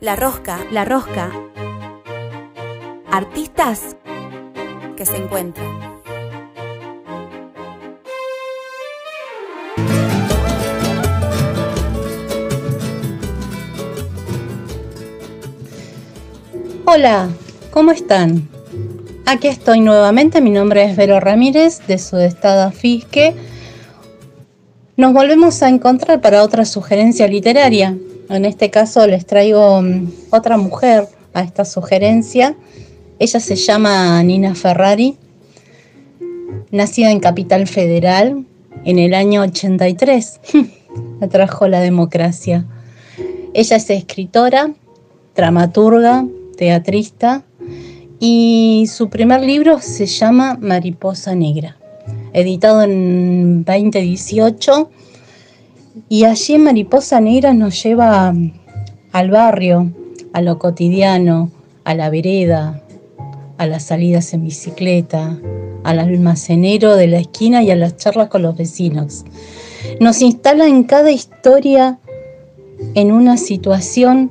La Rosca. La Rosca. Artistas que se encuentran. Hola, ¿cómo están? Aquí estoy nuevamente, mi nombre es Vero Ramírez de Sudestada Fisque. Nos volvemos a encontrar para otra sugerencia literaria. En este caso les traigo mm, otra mujer a esta sugerencia. Ella se llama Nina Ferrari, nacida en Capital Federal en el año 83. Me trajo la democracia. Ella es escritora, dramaturga, teatrista y su primer libro se llama Mariposa Negra, editado en 2018 y allí Mariposa Negra nos lleva al barrio, a lo cotidiano, a la vereda, a las salidas en bicicleta, al almacenero de la esquina y a las charlas con los vecinos. Nos instala en cada historia en una situación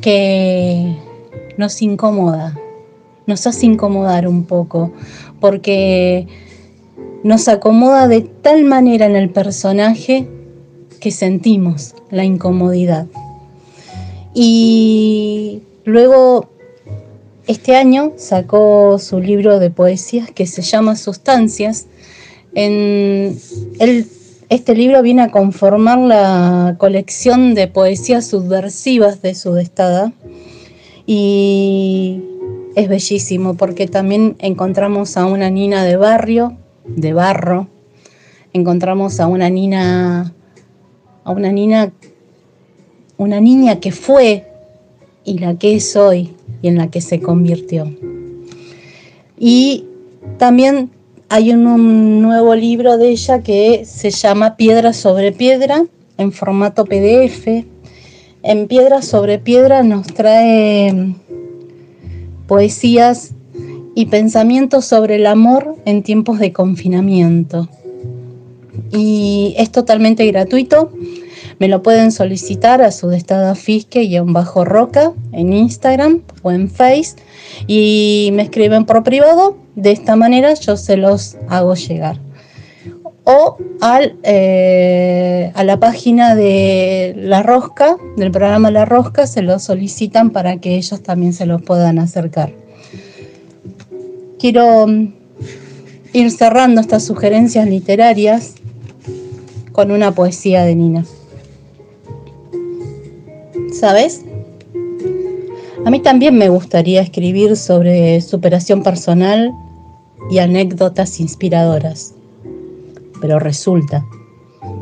que nos incomoda, nos hace incomodar un poco, porque nos acomoda de tal manera en el personaje que sentimos la incomodidad. Y luego, este año sacó su libro de poesías que se llama Sustancias. En este libro viene a conformar la colección de poesías subversivas de Sudestada y es bellísimo porque también encontramos a una nina de barrio, de barro, encontramos a una nina a una niña, una niña que fue y la que es hoy y en la que se convirtió. Y también hay un, nuevo libro de ella que se llama Piedra sobre Piedra en formato PDF. En Piedra sobre Piedra nos trae poesías y pensamientos sobre el amor en tiempos de confinamiento y es totalmente gratuito. Me lo pueden solicitar a su destada fisque y en bajo roca en Instagram o en Face y me escriben por privado. De esta manera yo se los hago llegar. O al, eh, a la página de La Rosca, del programa La Rosca, se lo solicitan para que ellos también se los puedan acercar. Quiero mm, ir cerrando estas sugerencias literarias con una poesía de Nina. ¿Sabes? A mí también me gustaría escribir sobre superación personal y anécdotas inspiradoras. Pero resulta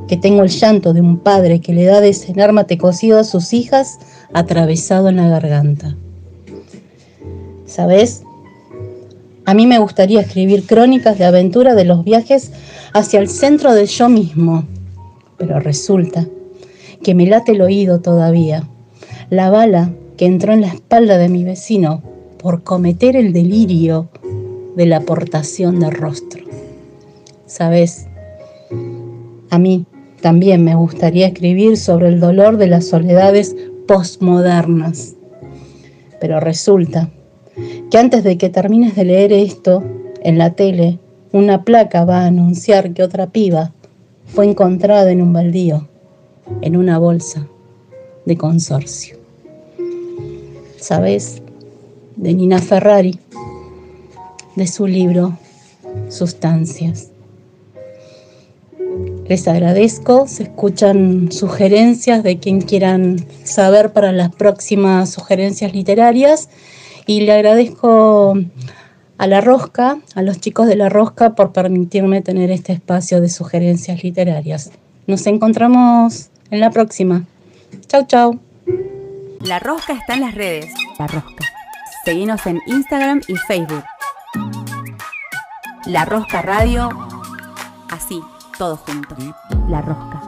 que tengo el llanto de un padre que le da de cenar mate cocido a sus hijas atravesado en la garganta. ¿Sabes? A mí me gustaría escribir crónicas de aventura de los viajes hacia el centro del yo mismo, pero resulta que me late el oído todavía. La bala que entró en la espalda de mi vecino por cometer el delirio de la aportación de rostro. ¿Sabes? A mí también me gustaría escribir sobre el dolor de las soledades postmodernas. Pero resulta que antes de que termines de leer esto, en la tele, una placa va a anunciar que otra piba fue encontrada en un baldío, en una bolsa de consorcio. ¿Sabes? De Nina Ferrari, de su libro Sustancias. Les agradezco, se escuchan sugerencias de quien quieran saber para las próximas sugerencias literarias y le agradezco a La Rosca, a los chicos de La Rosca, por permitirme tener este espacio de sugerencias literarias. Nos encontramos en la próxima. Chau, chau. La Rosca está en las redes. La Rosca. Seguimos en Instagram y Facebook. La Rosca Radio. Así, todo junto. La Rosca.